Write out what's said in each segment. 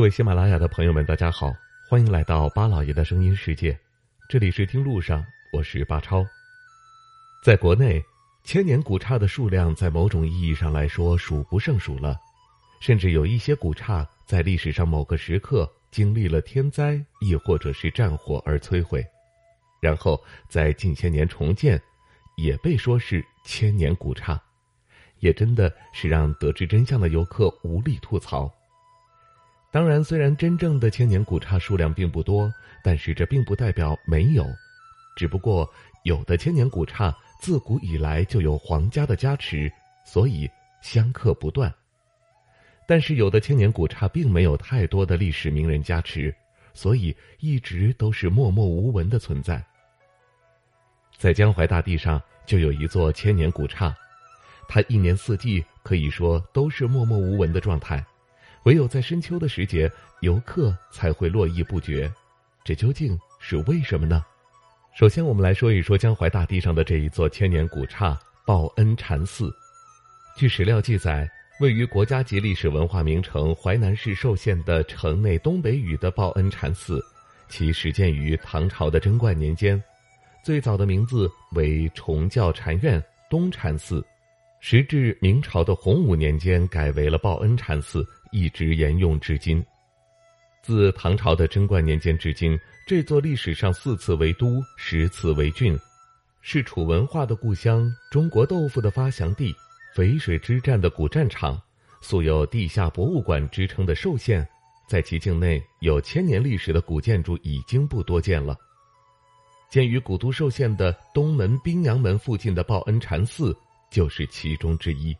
各位喜马拉雅的朋友们，大家好，欢迎来到巴老爷的声音世界，这里是听路上，我是巴超。在国内，千年古刹的数量在某种意义上来说数不胜数了，甚至有一些古刹在历史上某个时刻经历了天灾，亦或者是战火而摧毁，然后在近些年重建，也被说是千年古刹，也真的是让得知真相的游客无力吐槽。当然，虽然真正的千年古刹数量并不多，但是这并不代表没有，只不过有的千年古刹自古以来就有皇家的加持，所以香客不断。但是有的千年古刹并没有太多的历史名人加持，所以一直都是默默无闻的存在。在江淮大地上就有一座千年古刹，它一年四季可以说都是默默无闻的状态。唯有在深秋的时节，游客才会络绎不绝，这究竟是为什么呢？首先，我们来说一说江淮大地上的这一座千年古刹——报恩禅寺。据史料记载，位于国家级历史文化名城淮南市寿县的城内东北隅的报恩禅寺，其始建于唐朝的贞观年间，最早的名字为崇教禅院东禅寺，时至明朝的洪武年间改为了报恩禅寺。一直沿用至今。自唐朝的贞观年间至今，这座历史上四次为都、十次为郡，是楚文化的故乡、中国豆腐的发祥地、淝水之战的古战场，素有“地下博物馆”之称的寿县，在其境内有千年历史的古建筑已经不多见了。建于古都寿县的东门宾阳门附近的报恩禅寺，就是其中之一。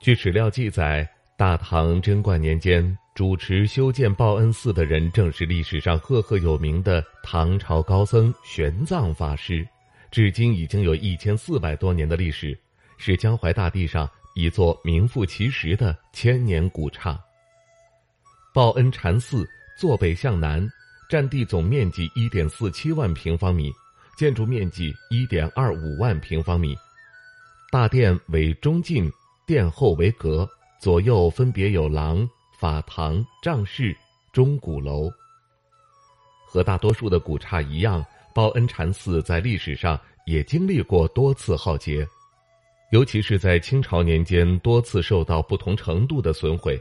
据史料记载。大唐贞观年间，主持修建报恩寺的人，正是历史上赫赫有名的唐朝高僧玄奘法师。至今已经有一千四百多年的历史，是江淮大地上一座名副其实的千年古刹。报恩禅寺坐北向南，占地总面积一点四七万平方米，建筑面积一点二五万平方米，大殿为中进，殿后为阁。左右分别有廊、法堂、帐室、钟鼓楼。和大多数的古刹一样，报恩禅寺在历史上也经历过多次浩劫，尤其是在清朝年间多次受到不同程度的损毁。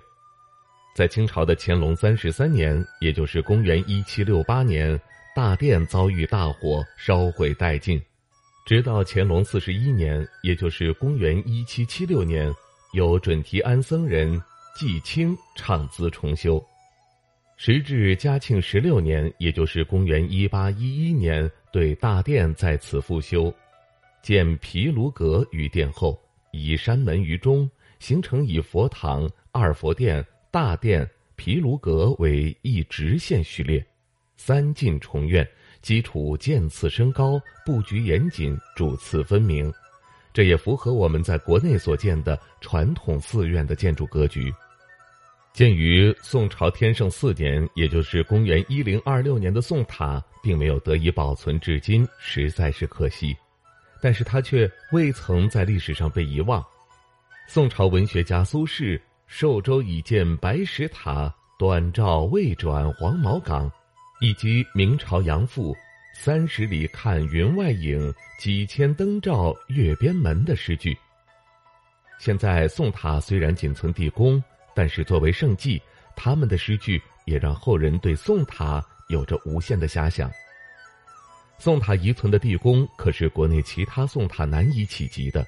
在清朝的乾隆三十三年，也就是公元一七六八年，大殿遭遇大火，烧毁殆尽；直到乾隆四十一年，也就是公元一七七六年。由准提庵僧人季清倡资重修，时至嘉庆十六年，也就是公元一八一一年，对大殿在此复修，建毗卢阁于殿后，以山门于中，形成以佛堂、二佛殿、大殿、毗卢阁为一直线序列，三进重院，基础渐次升高，布局严谨，主次分明。这也符合我们在国内所见的传统寺院的建筑格局。鉴于宋朝天圣四年，也就是公元一零二六年的宋塔，并没有得以保存至今，实在是可惜。但是它却未曾在历史上被遗忘。宋朝文学家苏轼“寿州已见白石塔，短照未转黄毛岗”，以及明朝杨复。三十里看云外影，几千灯照月边门的诗句。现在宋塔虽然仅存地宫，但是作为圣迹，他们的诗句也让后人对宋塔有着无限的遐想。宋塔遗存的地宫可是国内其他宋塔难以企及的，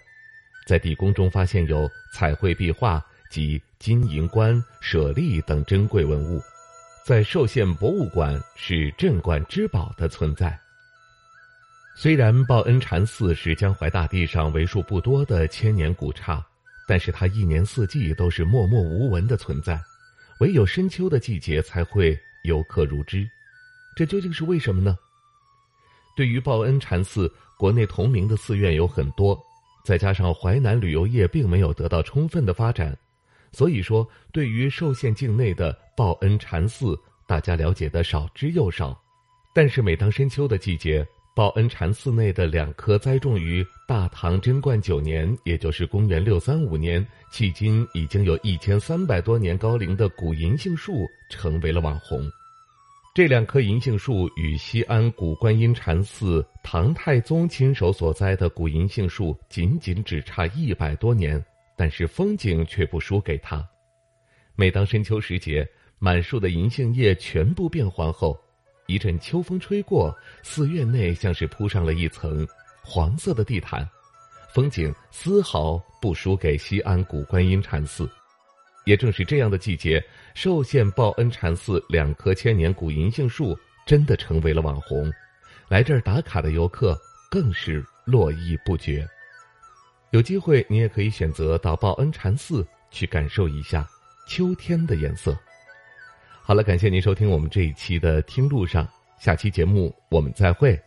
在地宫中发现有彩绘壁画及金银冠、舍利等珍贵文物。在寿县博物馆是镇馆之宝的存在。虽然报恩禅寺是江淮大地上为数不多的千年古刹，但是它一年四季都是默默无闻的存在，唯有深秋的季节才会游客如织。这究竟是为什么呢？对于报恩禅寺，国内同名的寺院有很多，再加上淮南旅游业并没有得到充分的发展。所以说，对于寿县境内的报恩禅寺，大家了解的少之又少。但是每当深秋的季节，报恩禅寺内的两棵栽种于大唐贞观九年，也就是公元六三五年，迄今已经有一千三百多年高龄的古银杏树成为了网红。这两棵银杏树与西安古观音禅寺唐太宗亲手所栽的古银杏树仅仅只差一百多年，但是风景却不输给它。每当深秋时节，满树的银杏叶全部变黄后。一阵秋风吹过，寺院内像是铺上了一层黄色的地毯，风景丝毫不输给西安古观音禅寺。也正是这样的季节，寿县报恩禅寺两棵千年古银杏树真的成为了网红，来这儿打卡的游客更是络绎不绝。有机会，你也可以选择到报恩禅寺去感受一下秋天的颜色。好了，感谢您收听我们这一期的《听路上》，下期节目我们再会。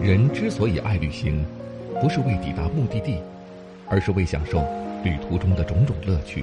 人之所以爱旅行，不是为抵达目的地，而是为享受旅途中的种种乐趣。